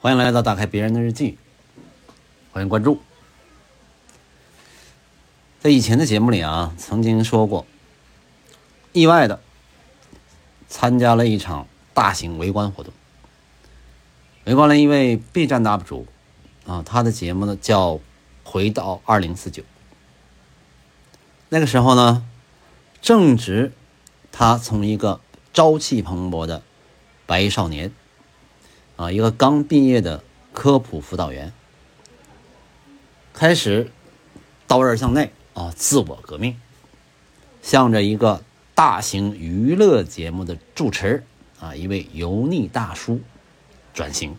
欢迎来到打开别人的日记，欢迎关注。在以前的节目里啊，曾经说过，意外的参加了一场大型围观活动，围观了一位 B 站 UP 主啊，他的节目呢叫《回到二零四九》。那个时候呢，正值他从一个朝气蓬勃的白衣少年。啊，一个刚毕业的科普辅导员，开始刀刃向内啊，自我革命，向着一个大型娱乐节目的主持啊，一位油腻大叔转型，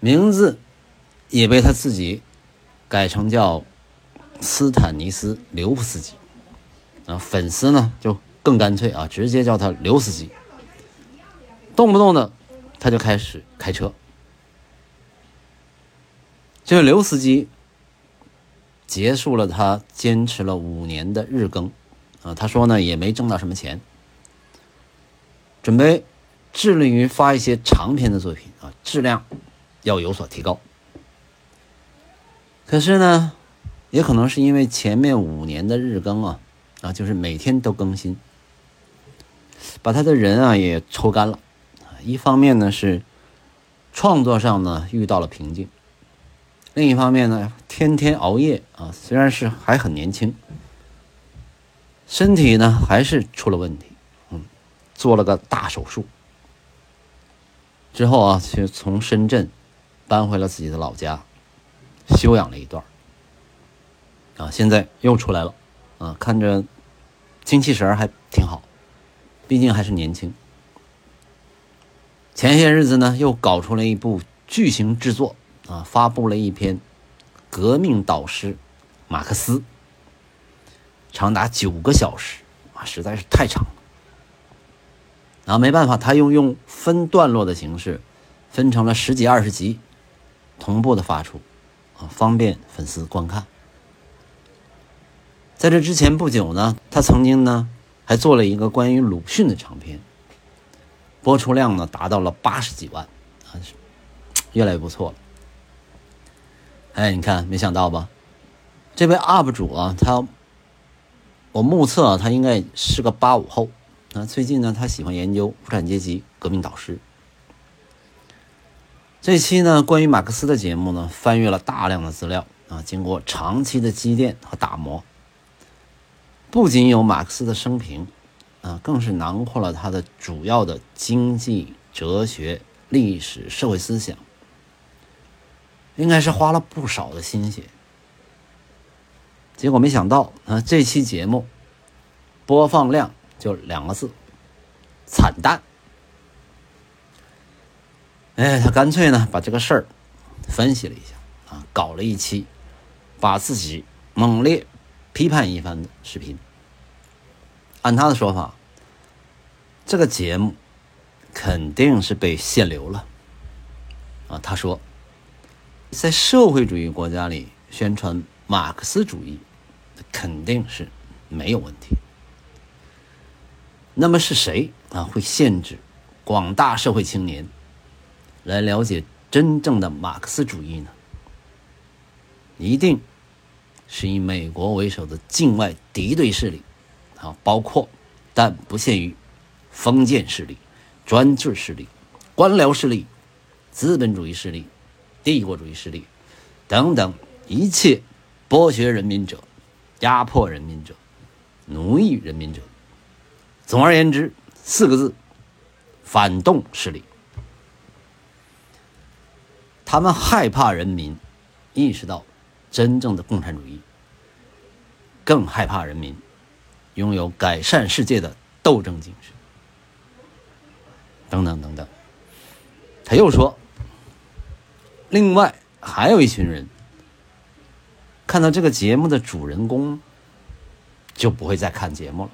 名字也被他自己改成叫斯坦尼斯刘夫斯基啊，粉丝呢就更干脆啊，直接叫他刘司机。动不动的，他就开始开车。这个刘司机结束了他坚持了五年的日更，啊，他说呢也没挣到什么钱，准备致力于发一些长篇的作品啊，质量要有所提高。可是呢，也可能是因为前面五年的日更啊，啊，就是每天都更新，把他的人啊也抽干了。一方面呢是创作上呢遇到了瓶颈，另一方面呢天天熬夜啊，虽然是还很年轻，身体呢还是出了问题，嗯，做了个大手术之后啊，就从深圳搬回了自己的老家休养了一段啊，现在又出来了啊，看着精气神还挺好，毕竟还是年轻。前些日子呢，又搞出了一部巨型制作啊，发布了一篇革命导师马克思，长达九个小时啊，实在是太长了。然后没办法，他又用分段落的形式，分成了十几二十集，同步的发出啊，方便粉丝观看。在这之前不久呢，他曾经呢还做了一个关于鲁迅的长篇。播出量呢达到了八十几万，啊，越来越不错了。哎，你看，没想到吧？这位 UP 主啊，他我目测他应该是个八五后啊。最近呢，他喜欢研究无产阶级革命导师。这期呢，关于马克思的节目呢，翻阅了大量的资料啊，经过长期的积淀和打磨，不仅有马克思的生平。啊，更是囊括了他的主要的经济、哲学、历史、社会思想，应该是花了不少的心血。结果没想到啊，这期节目播放量就两个字：惨淡。哎，他干脆呢把这个事儿分析了一下啊，搞了一期把自己猛烈批判一番的视频。按他的说法，这个节目肯定是被限流了啊。他说，在社会主义国家里宣传马克思主义肯定是没有问题。那么是谁啊会限制广大社会青年来了解真正的马克思主义呢？一定是以美国为首的境外敌对势力。啊，包括但不限于封建势力、专制势力、官僚势力、资本主义势力、帝国主义势力等等一切剥削人民者、压迫人民者、奴役人民者。总而言之，四个字：反动势力。他们害怕人民意识到真正的共产主义，更害怕人民。拥有改善世界的斗争精神，等等等等。他又说，另外还有一群人看到这个节目的主人公，就不会再看节目了，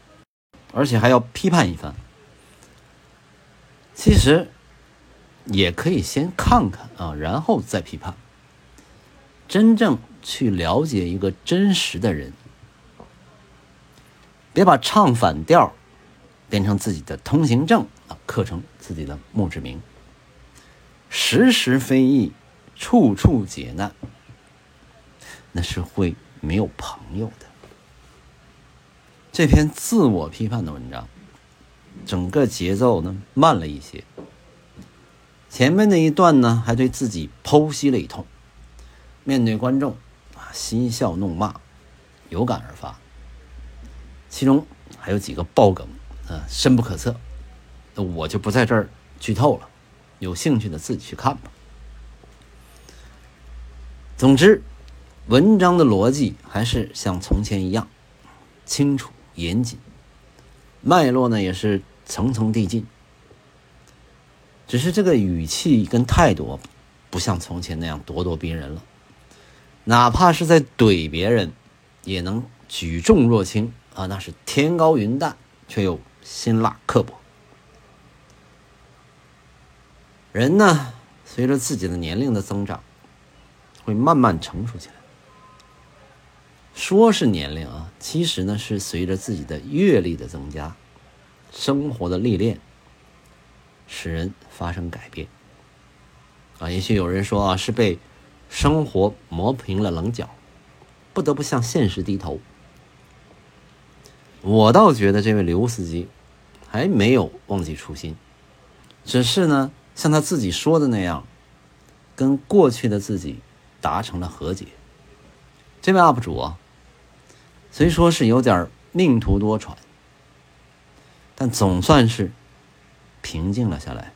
而且还要批判一番。其实也可以先看看啊，然后再批判，真正去了解一个真实的人。别把唱反调变成自己的通行证啊，刻成自己的墓志铭。时时非议，处处解难，那是会没有朋友的。这篇自我批判的文章，整个节奏呢慢了一些。前面那一段呢，还对自己剖析了一通，面对观众啊，嬉笑怒骂，有感而发。其中还有几个爆梗啊，深不可测，我就不在这儿剧透了，有兴趣的自己去看吧。总之，文章的逻辑还是像从前一样清楚严谨，脉络呢也是层层递进。只是这个语气跟态度，不像从前那样咄咄逼人了。哪怕是在怼别人，也能举重若轻啊，那是天高云淡，却又辛辣刻薄。人呢，随着自己的年龄的增长，会慢慢成熟起来。说是年龄啊，其实呢是随着自己的阅历的增加，生活的历练。使人发生改变啊！也许有人说啊，是被生活磨平了棱角，不得不向现实低头。我倒觉得这位刘司机还没有忘记初心，只是呢，像他自己说的那样，跟过去的自己达成了和解。这位 UP 主啊，虽说是有点命途多舛，但总算是。平静了下来，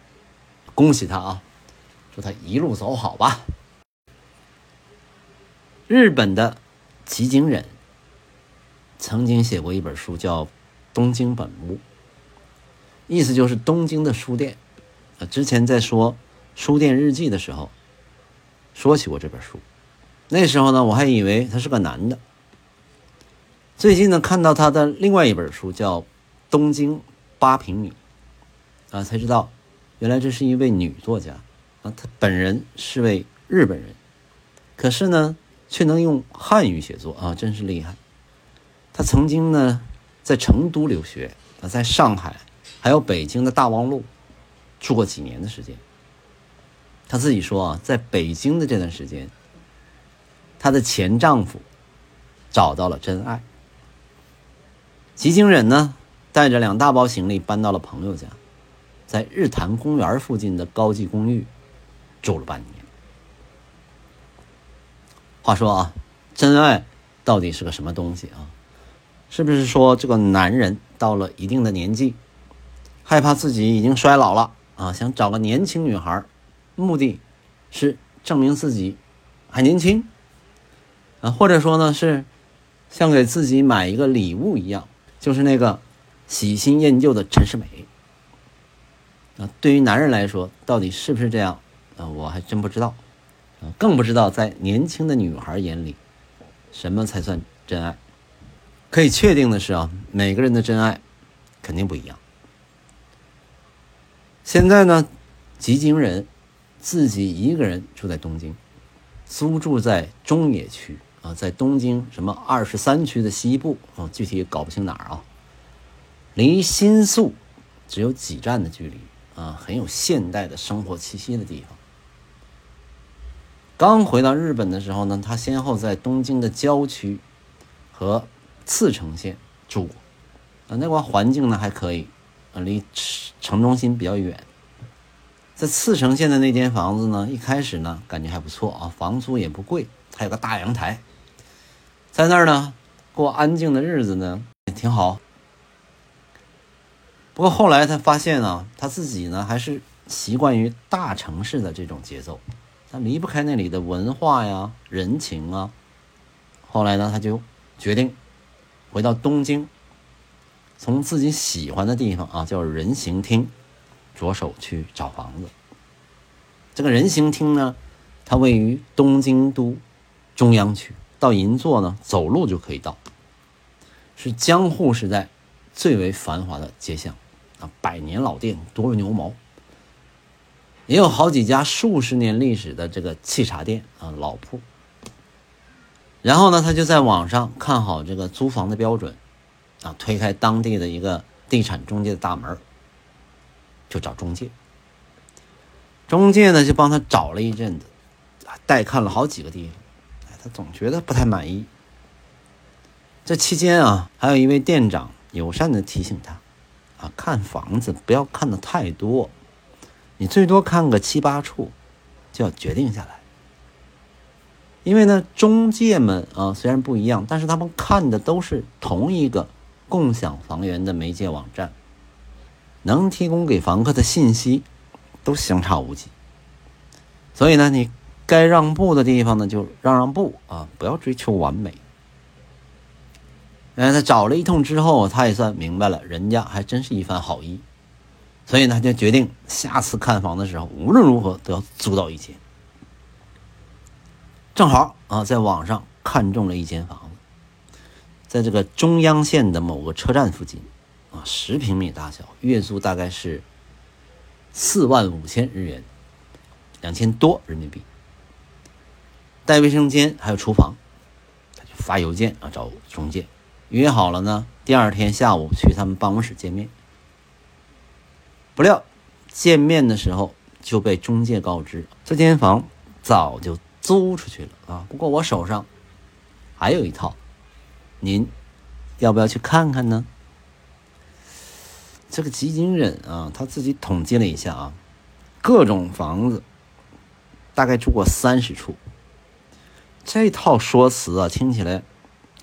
恭喜他啊！祝他一路走好吧。日本的吉井忍曾经写过一本书，叫《东京本屋》，意思就是东京的书店。啊，之前在说书店日记的时候，说起过这本书。那时候呢，我还以为他是个男的。最近呢，看到他的另外一本书，叫《东京八平米》。啊，才知道，原来这是一位女作家，啊，她本人是位日本人，可是呢，却能用汉语写作，啊，真是厉害。她曾经呢，在成都留学，啊，在上海，还有北京的大望路，住过几年的时间。她自己说啊，在北京的这段时间，她的前丈夫找到了真爱。吉井忍呢，带着两大包行李搬到了朋友家。在日坛公园附近的高级公寓住了半年。话说啊，真爱到底是个什么东西啊？是不是说这个男人到了一定的年纪，害怕自己已经衰老了啊，想找个年轻女孩，目的是证明自己还年轻啊？或者说呢，是像给自己买一个礼物一样，就是那个喜新厌旧的陈世美。啊，对于男人来说，到底是不是这样？啊，我还真不知道，啊，更不知道在年轻的女孩眼里，什么才算真爱。可以确定的是啊，每个人的真爱肯定不一样。现在呢，吉井人自己一个人住在东京，租住在中野区啊，在东京什么二十三区的西部啊，具体也搞不清哪儿啊，离新宿只有几站的距离。啊，很有现代的生活气息的地方。刚回到日本的时候呢，他先后在东京的郊区和茨城县住过，啊，那块环境呢还可以，啊，离城中心比较远。在茨城县的那间房子呢，一开始呢感觉还不错啊，房租也不贵，还有个大阳台，在那儿呢过安静的日子呢也挺好。不过后来他发现啊，他自己呢还是习惯于大城市的这种节奏，他离不开那里的文化呀、人情啊。后来呢，他就决定回到东京，从自己喜欢的地方啊，叫人行厅，着手去找房子。这个人行厅呢，它位于东京都中央区，到银座呢走路就可以到，是江户时代最为繁华的街巷。啊，百年老店，多如牛毛，也有好几家数十年历史的这个沏茶店啊，老铺。然后呢，他就在网上看好这个租房的标准，啊，推开当地的一个地产中介的大门，就找中介。中介呢就帮他找了一阵子，带看了好几个地方，哎，他总觉得不太满意。这期间啊，还有一位店长友善的提醒他，啊，看房子不要看的太多，你最多看个七八处，就要决定下来。因为呢，中介们啊虽然不一样，但是他们看的都是同一个共享房源的媒介网站，能提供给房客的信息。都相差无几，所以呢，你该让步的地方呢，就让让步啊，不要追求完美。哎，他找了一通之后，他也算明白了，人家还真是一番好意，所以呢，他就决定下次看房的时候，无论如何都要租到一间。正好啊，在网上看中了一间房子，在这个中央线的某个车站附近，啊，十平米大小，月租大概是。四万五千日元，两千多人民币，带卫生间还有厨房，他就发邮件啊找中介，约好了呢，第二天下午去他们办公室见面。不料见面的时候就被中介告知，这间房早就租出去了啊，不过我手上还有一套，您要不要去看看呢？这个吉金忍啊，他自己统计了一下啊，各种房子大概住过三十处。这套说辞啊，听起来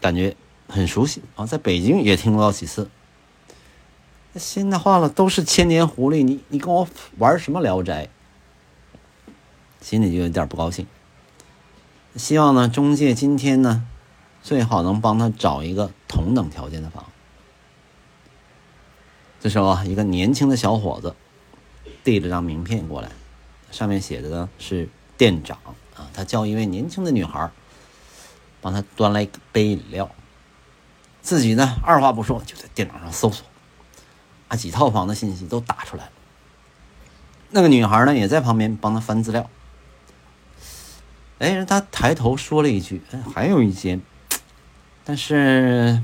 感觉很熟悉啊，在北京也听过几次。现在话了，都是千年狐狸，你你跟我玩什么聊斋？心里就有点不高兴。希望呢，中介今天呢，最好能帮他找一个同等条件的房。这时候啊，一个年轻的小伙子递了张名片过来，上面写的呢是店长啊，他叫一位年轻的女孩帮他端来一杯饮料，自己呢二话不说就在电脑上搜索，把几套房的信息都打出来了。那个女孩呢也在旁边帮他翻资料。哎，他抬头说了一句：“哎，还有一间。”但是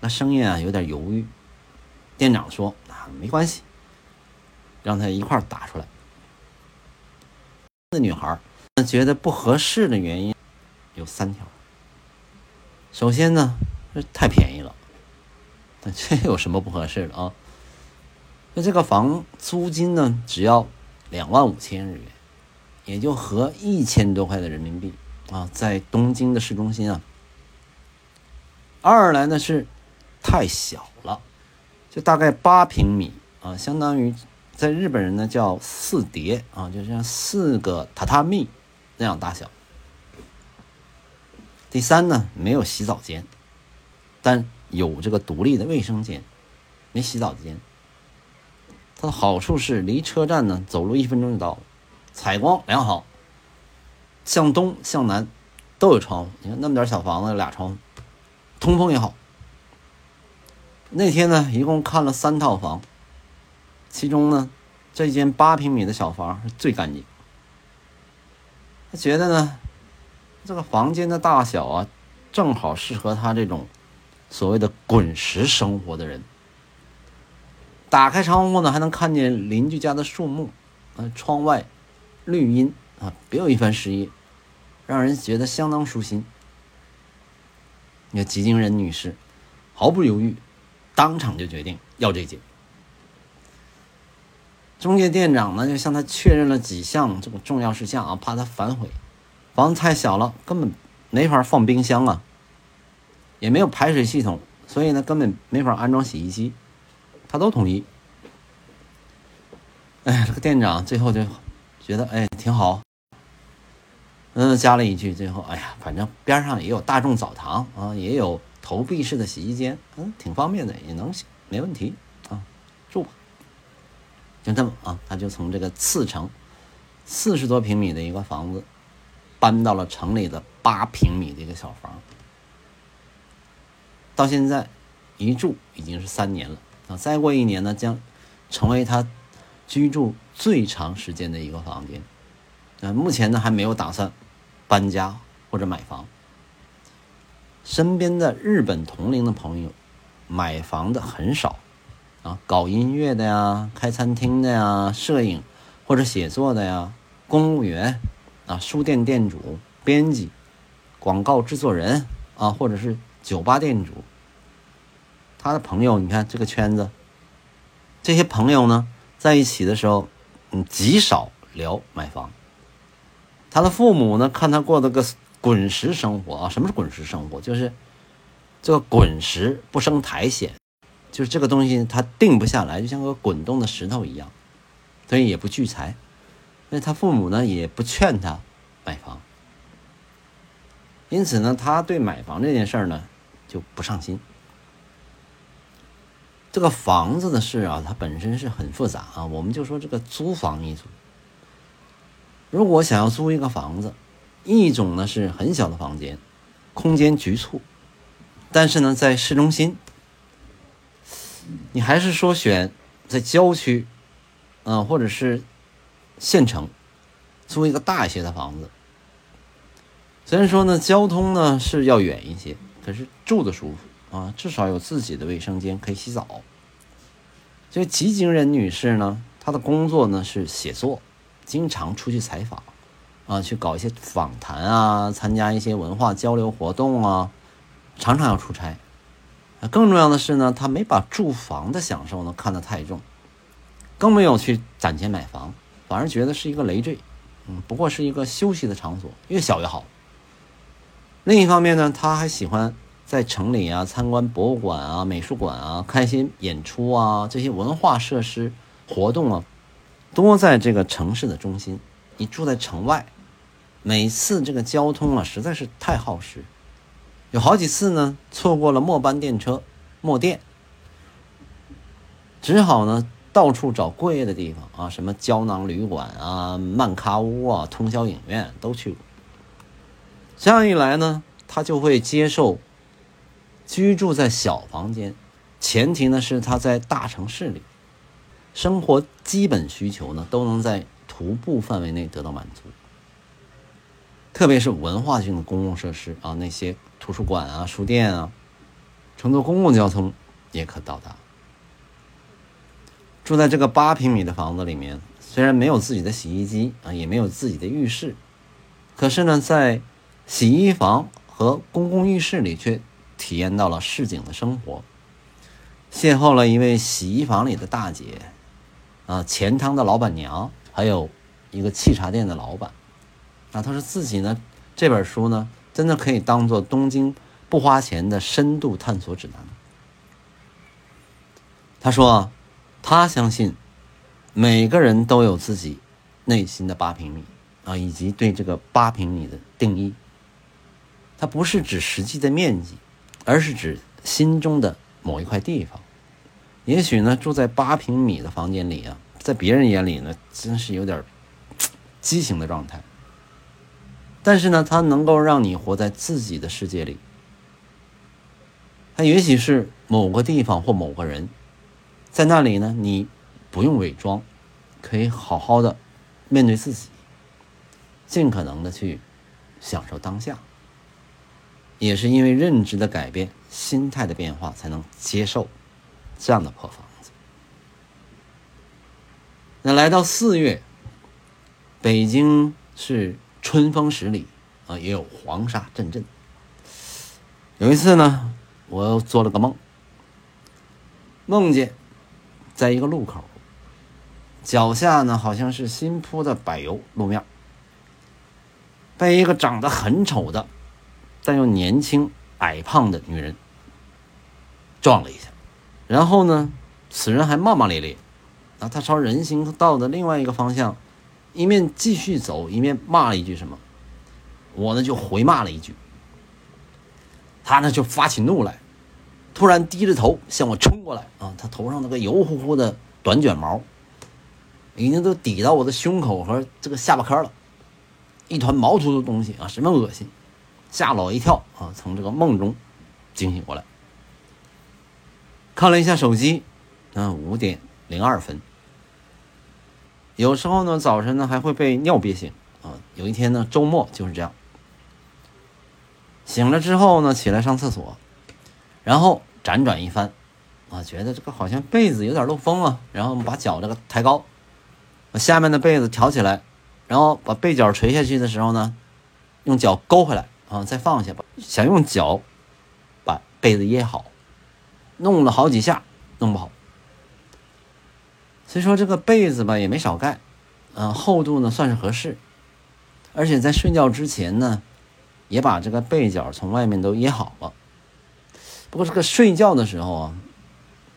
那声音啊有点犹豫。店长说：“啊，没关系，让他一块打出来。”那女孩觉得不合适的原因有三条。首先呢，这太便宜了，这有什么不合适的啊？那这个房租金呢，只要两万五千日元，也就合一千多块的人民币啊，在东京的市中心啊。二来呢是太小了。就大概八平米啊，相当于在日本人呢叫四叠啊，就像四个榻榻米那样大小。第三呢，没有洗澡间，但有这个独立的卫生间，没洗澡间。它的好处是离车站呢走路一分钟就到了，采光良好，向东向南都有窗户。你看那么点小房子俩窗户，通风也好。那天呢，一共看了三套房，其中呢，这间八平米的小房是最干净。他觉得呢，这个房间的大小啊，正好适合他这种所谓的滚石生活的人。打开窗户呢，还能看见邻居家的树木，啊，窗外绿荫啊，别有一番诗意，让人觉得相当舒心。你看吉京人女士毫不犹豫。当场就决定要这间。中介店长呢，就向他确认了几项这个重要事项啊，怕他反悔。房子太小了，根本没法放冰箱啊，也没有排水系统，所以呢，根本没法安装洗衣机。他都同意。哎，这个店长最后就觉得哎挺好。嗯，加了一句，最后哎呀，反正边上也有大众澡堂啊，也有。投币式的洗衣间，嗯，挺方便的，也能没问题啊，住吧。就这么啊，他就从这个次城四十多平米的一个房子，搬到了城里的八平米的一个小房。到现在一住已经是三年了啊，再过一年呢，将成为他居住最长时间的一个房间。啊，目前呢还没有打算搬家或者买房。身边的日本同龄的朋友，买房的很少，啊，搞音乐的呀，开餐厅的呀，摄影或者写作的呀，公务员啊，书店店主、编辑、广告制作人啊，或者是酒吧店主，他的朋友，你看这个圈子，这些朋友呢，在一起的时候，嗯，极少聊买房。他的父母呢，看他过的个滚石生活啊，什么是滚石生活？就是这个滚石不生苔藓，就是这个东西它定不下来，就像个滚动的石头一样。所以也不聚财，那他父母呢也不劝他买房，因此呢，他对买房这件事儿呢就不上心。这个房子的事啊，它本身是很复杂啊。我们就说这个租房一族，如果想要租一个房子，一种呢是很小的房间，空间局促，但是呢在市中心，你还是说选在郊区。嗯，或者是县城租一个大一些的房子，虽然说呢，交通呢是要远一些，可是住的舒服啊，至少有自己的卫生间可以洗澡。这吉井人女士呢，她的工作呢是写作，经常出去采访啊，去搞一些访谈啊，参加一些文化交流活动啊，常常要出差。更重要的是呢，她没把住房的享受呢看得太重。更没有去攒钱买房，反而觉得是一个累赘，嗯，不过是一个休息的场所，越小越好。另一方面呢，他还喜欢在城里啊参观博物馆啊、美术馆啊，看一些演出啊，这些文化设施活动啊，多在这个城市的中心。你住在城外，每次这个交通啊实在是太耗时，有好几次呢错过了末班电车，末电，只好呢。到处找过夜的地方啊，什么胶囊旅馆啊、漫咖屋啊、通宵影院都去过。这样一来呢，他就会接受居住在小房间，前提呢是他在大城市里，生活基本需求呢都能在徒步范围内得到满足。特别是文化性的公共设施啊，那些图书馆啊、书店啊，乘坐公共交通也可到达。住在这个八平米的房子里面，虽然没有自己的洗衣机啊，也没有自己的浴室，可是呢，在洗衣房和公共浴室里却体验到了市井的生活，邂逅了一位洗衣房里的大姐，啊，钱汤的老板娘，还有一个沏茶店的老板，啊，他说自己呢，这本书呢，真的可以当做东京不花钱的深度探索指南。他说。他相信，每个人都有自己内心的八平米啊，以及对这个八平米的定义。它不是指实际的面积，而是指心中的某一块地方。也许呢，住在八平米的房间里啊，在别人眼里呢，真是有点畸形的状态。但是呢，它能够让你活在自己的世界里。它也许是某个地方或某个人。在那里呢，你不用伪装，可以好好的面对自己，尽可能的去享受当下。也是因为认知的改变、心态的变化，才能接受这样的破房子。那来到四月，北京是春风十里啊，也有黄沙阵阵。有一次呢，我做了个梦，梦见。在一个路口，脚下呢好像是新铺的柏油路面，被一个长得很丑的，但又年轻矮胖的女人撞了一下，然后呢，此人还骂骂咧咧，啊，他朝人行道的另外一个方向，一面继续走，一面骂了一句什么，我呢就回骂了一句，他呢就发起怒来。突然低着头向我冲过来啊！他头上那个油乎乎的短卷毛，已经都抵到我的胸口和这个下巴颏了，一团毛秃秃的东西啊，什么恶心，吓了我一跳啊！从这个梦中惊醒过来，看了一下手机，嗯，五点零二分。有时候呢，早晨呢还会被尿憋醒啊。有一天呢，周末就是这样，醒了之后呢，起来上厕所，然后。辗转一番，啊，觉得这个好像被子有点漏风啊，然后我们把脚这个抬高，把下面的被子挑起来，然后把被角垂下去的时候呢，用脚勾回来啊，再放下吧。想用脚把被子掖好，弄了好几下，弄不好。所以说这个被子吧也没少盖，嗯，厚度呢算是合适，而且在睡觉之前呢，也把这个被角从外面都掖好了。不过这个睡觉的时候啊。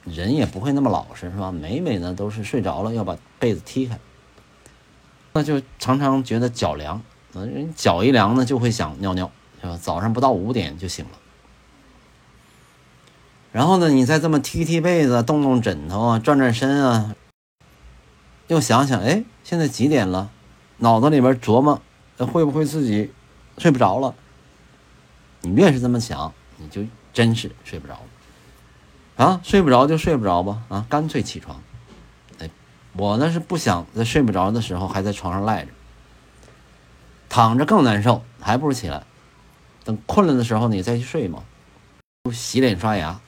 人也不会那么老实，是吧？每每呢都是睡着了要把被子踢开，那就常常觉得脚凉，人脚一凉呢就会想尿尿，是吧？早上不到五点就醒了，然后呢你再这么踢踢被子、动动枕头啊、转转身啊，又想想，哎，现在几点了？脑子里边琢磨，会不会自己睡不着了？你越是这么想，你就真是睡不着了。啊，睡不着就睡不着吧，啊，干脆起床。哎，我呢是不想在睡不着的时候还在床上赖着，躺着更难受，还不如起来。等困了的时候你再去睡嘛。洗脸刷牙，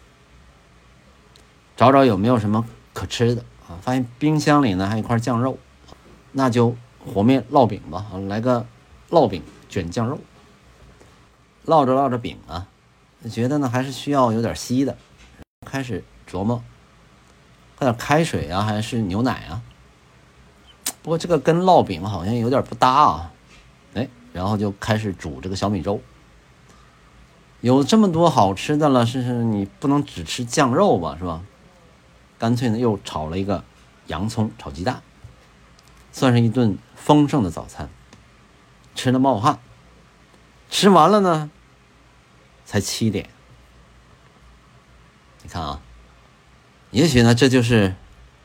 找找有没有什么可吃的啊？发现冰箱里呢还有一块酱肉，那就和面烙饼吧，来个烙饼卷酱肉。烙着烙着饼啊，觉得呢还是需要有点稀的。开始琢磨，喝点开水啊，还是牛奶啊？不过这个跟烙饼好像有点不搭啊。哎，然后就开始煮这个小米粥。有这么多好吃的了，是是，你不能只吃酱肉吧，是吧？干脆呢，又炒了一个洋葱炒鸡蛋，算是一顿丰盛的早餐。吃的冒汗，吃完了呢，才七点。你看啊，也许呢，这就是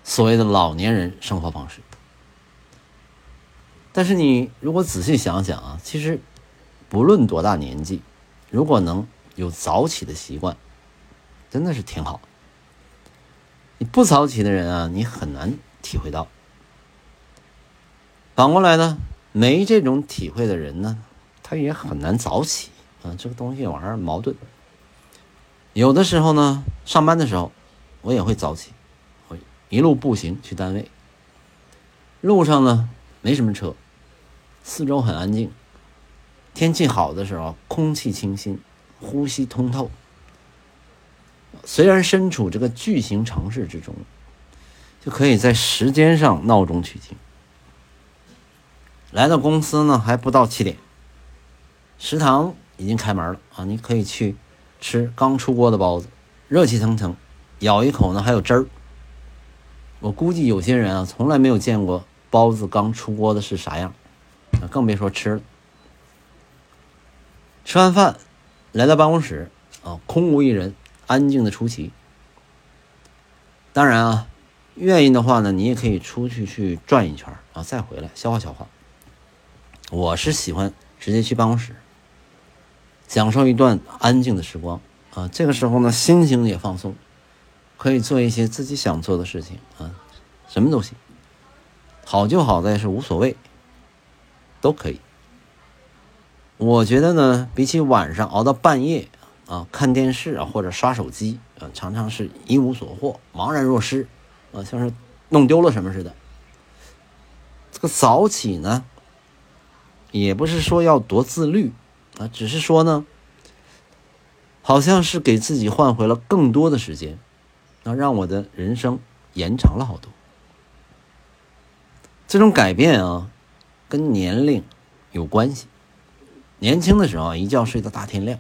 所谓的老年人生活方式。但是你如果仔细想想啊，其实不论多大年纪，如果能有早起的习惯，真的是挺好。你不早起的人啊，你很难体会到。反过来呢，没这种体会的人呢，他也很难早起啊。这个东西玩意儿矛盾。有的时候呢，上班的时候，我也会早起，会一路步行去单位。路上呢，没什么车，四周很安静。天气好的时候，空气清新，呼吸通透。虽然身处这个巨型城市之中，就可以在时间上闹中取静。来到公司呢，还不到七点，食堂已经开门了啊，你可以去。吃刚出锅的包子，热气腾腾，咬一口呢还有汁儿。我估计有些人啊，从来没有见过包子刚出锅的是啥样，更别说吃了。吃完饭，来到办公室，啊，空无一人，安静的出奇。当然啊，愿意的话呢，你也可以出去去转一圈啊，再回来消化消化。我是喜欢直接去办公室。享受一段安静的时光啊，这个时候呢，心情也放松，可以做一些自己想做的事情啊，什么都行。好就好在是无所谓，都可以。我觉得呢，比起晚上熬到半夜啊，看电视啊或者刷手机啊，常常是一无所获，茫然若失啊，像是弄丢了什么似的。这个早起呢，也不是说要多自律。啊，只是说呢，好像是给自己换回了更多的时间，那让我的人生延长了好多。这种改变啊，跟年龄有关系。年轻的时候一觉睡到大天亮，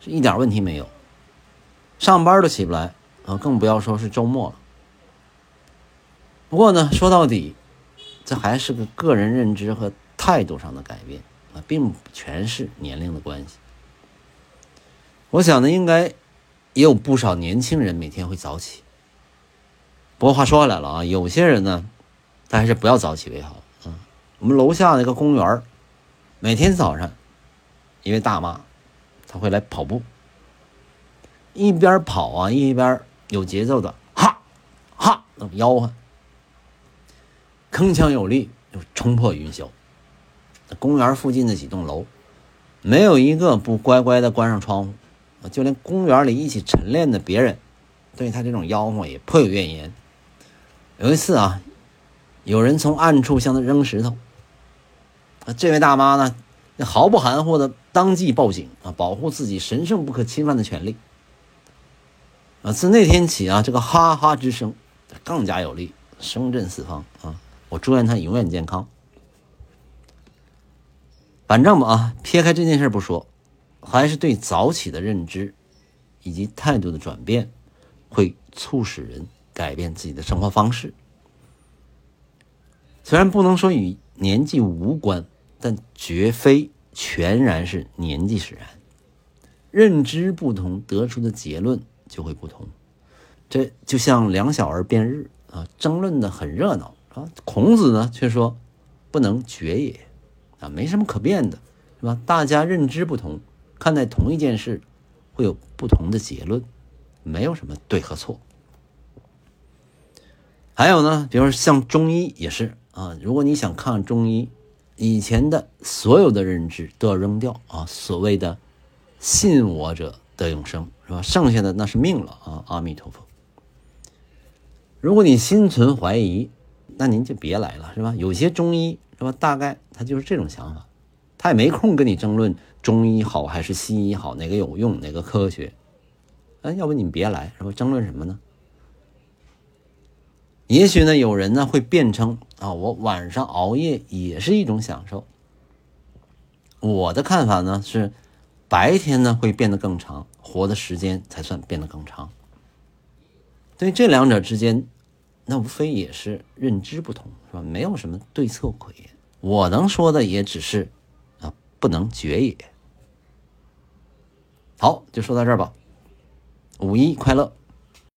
是一点问题没有，上班都起不来啊，更不要说是周末了。不过呢，说到底，这还是个个人认知和态度上的改变啊。并不全是年龄的关系。我想呢，应该也有不少年轻人每天会早起。不过话说回来了啊，有些人呢，他还是不要早起为好。嗯，我们楼下那个公园每天早上一位大妈，她会来跑步，一边跑啊，一边有节奏的哈哈那么吆喝，铿锵有力，就冲破云霄。公园附近的几栋楼，没有一个不乖乖的关上窗户，就连公园里一起晨练的别人，对他这种吆喝也颇有怨言。有一次啊，有人从暗处向他扔石头。这位大妈呢，毫不含糊的当即报警啊，保护自己神圣不可侵犯的权利。啊，自那天起啊，这个哈哈之声更加有力，声震四方啊！我祝愿他永远健康。反正吧啊，撇开这件事不说，还是对早起的认知以及态度的转变，会促使人改变自己的生活方式。虽然不能说与年纪无关。但绝非全然是年纪使然，认知不同得出的结论就会不同。这就像两小儿辩日啊，争论的很热闹啊。孔子呢却说不能决也啊，没什么可辩的，是吧？大家认知不同，看待同一件事会有不同的结论，没有什么对和错。还有呢，比如说像中医也是啊，如果你想看中医。以前的所有的认知都要扔掉啊！所谓的“信我者得永生”是吧？剩下的那是命了啊！阿弥陀佛。如果你心存怀疑，那您就别来了是吧？有些中医是吧？大概他就是这种想法，他也没空跟你争论中医好还是西医好，哪个有用，哪个科学。哎，要不你别来是吧？争论什么呢？也许呢，有人呢会辩称啊，我晚上熬夜也是一种享受。我的看法呢是，白天呢会变得更长，活的时间才算变得更长。对这两者之间，那无非也是认知不同，是吧？没有什么对错可言。我能说的也只是啊，不能绝也。好，就说到这儿吧。五一快乐！